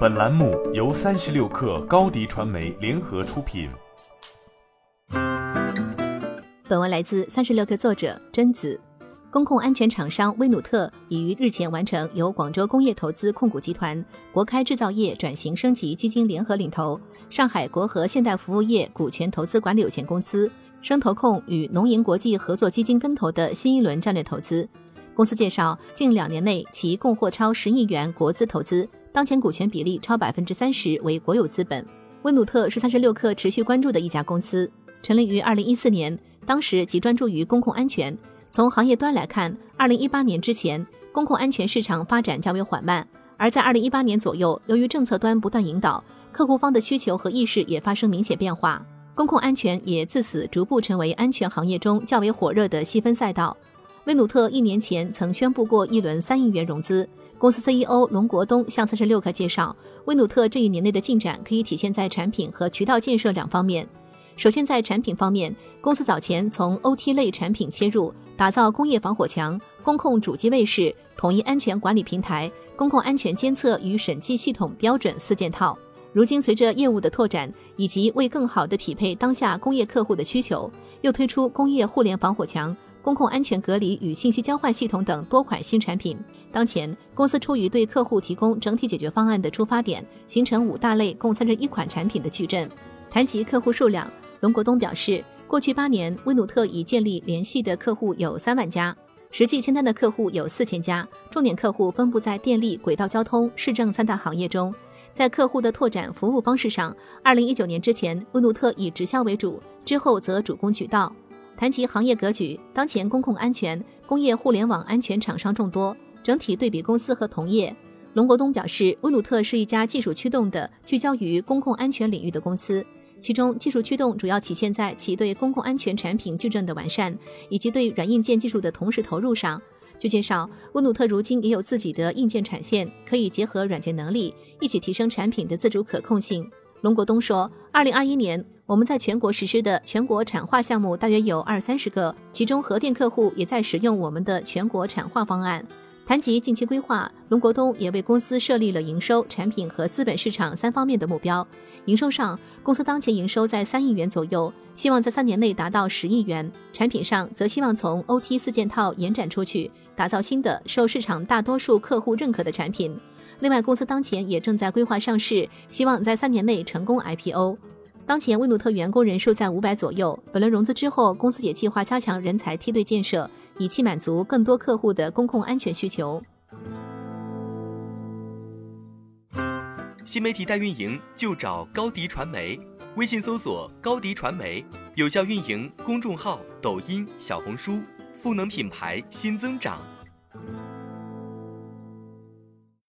本栏目由三十六氪高低传媒联合出品。本文来自三十六氪作者贞子。公共安全厂商威努特已于日前完成由广州工业投资控股集团、国开制造业转型升级基金联合领投，上海国和现代服务业股权投资管理有限公司、生投控与农银国际合作基金跟投的新一轮战略投资。公司介绍，近两年内其共获超十亿元国资投资，当前股权比例超百分之三十为国有资本。威努特是三十六氪持续关注的一家公司，成立于二零一四年，当时即专注于公共安全。从行业端来看，二零一八年之前，公共安全市场发展较为缓慢；而在二零一八年左右，由于政策端不断引导，客户方的需求和意识也发生明显变化，公共安全也自此逐步成为安全行业中较为火热的细分赛道。威努特一年前曾宣布过一轮三亿元融资。公司 CEO 龙国东向三十六氪介绍，威努特这一年内的进展可以体现在产品和渠道建设两方面。首先，在产品方面，公司早前从 OT 类产品切入，打造工业防火墙、公控主机卫士、统一安全管理平台、公共安全监测与审计系统标准四件套。如今，随着业务的拓展，以及为更好地匹配当下工业客户的需求，又推出工业互联防火墙、公共安全隔离与信息交换系统等多款新产品。当前，公司出于对客户提供整体解决方案的出发点，形成五大类共三十一款产品的矩阵。谈及客户数量。龙国东表示，过去八年，威努特已建立联系的客户有三万家，实际签单的客户有四千家，重点客户分布在电力、轨道交通、市政三大行业中。在客户的拓展服务方式上，二零一九年之前，威努特以直销为主，之后则主攻渠道。谈及行业格局，当前公共安全、工业互联网安全厂商众多，整体对比公司和同业，龙国东表示，威努特是一家技术驱动的、聚焦于公共安全领域的公司。其中，技术驱动主要体现在其对公共安全产品矩阵的完善，以及对软硬件技术的同时投入上。据介绍，温努特如今也有自己的硬件产线，可以结合软件能力，一起提升产品的自主可控性。龙国东说，二零二一年我们在全国实施的全国产化项目大约有二三十个，其中核电客户也在使用我们的全国产化方案。谈及近期规划，龙国东也为公司设立了营收、产品和资本市场三方面的目标。营收上，公司当前营收在三亿元左右，希望在三年内达到十亿元。产品上，则希望从 OT 四件套延展出去，打造新的受市场大多数客户认可的产品。另外，公司当前也正在规划上市，希望在三年内成功 IPO。当前威努特员工人数在五百左右。本轮融资之后，公司也计划加强人才梯队建设，以期满足更多客户的公共安全需求。新媒体代运营就找高迪传媒，微信搜索高迪传媒，有效运营公众号、抖音、小红书，赋能品牌新增长。